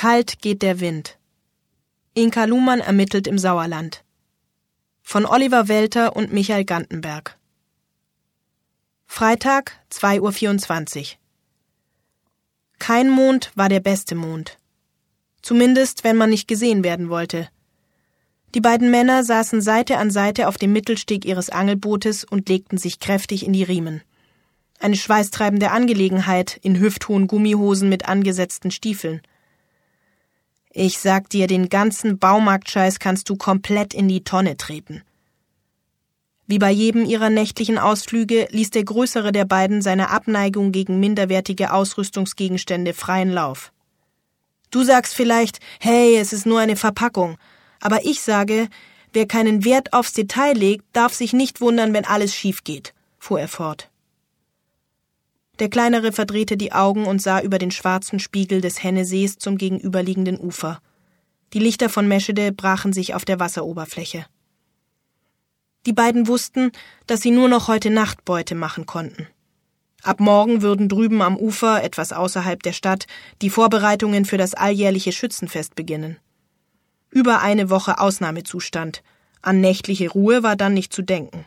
Kalt geht der Wind. Inka Luhmann ermittelt im Sauerland. Von Oliver Welter und Michael Gantenberg. Freitag, 2.24 Uhr. Kein Mond war der beste Mond. Zumindest, wenn man nicht gesehen werden wollte. Die beiden Männer saßen Seite an Seite auf dem Mittelsteg ihres Angelbootes und legten sich kräftig in die Riemen. Eine schweißtreibende Angelegenheit in hüfthohen Gummihosen mit angesetzten Stiefeln. Ich sag dir, den ganzen Baumarktscheiß kannst du komplett in die Tonne treten. Wie bei jedem ihrer nächtlichen Ausflüge ließ der größere der beiden seine Abneigung gegen minderwertige Ausrüstungsgegenstände freien Lauf. Du sagst vielleicht, hey, es ist nur eine Verpackung, aber ich sage, wer keinen Wert aufs Detail legt, darf sich nicht wundern, wenn alles schief geht, fuhr er fort. Der Kleinere verdrehte die Augen und sah über den schwarzen Spiegel des Hennesees zum gegenüberliegenden Ufer. Die Lichter von Meschede brachen sich auf der Wasseroberfläche. Die beiden wussten, dass sie nur noch heute Nacht Beute machen konnten. Ab morgen würden drüben am Ufer, etwas außerhalb der Stadt, die Vorbereitungen für das alljährliche Schützenfest beginnen. Über eine Woche Ausnahmezustand. An nächtliche Ruhe war dann nicht zu denken.